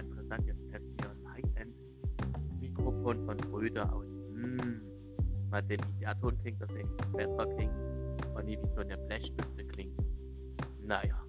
interessant. Jetzt testen wir ein High-End-Mikrofon von Brüder aus. Mm. Mal sehen, wie der Ton klingt, dass es besser klingt und nie wie so eine Blechstütze klingt. Naja.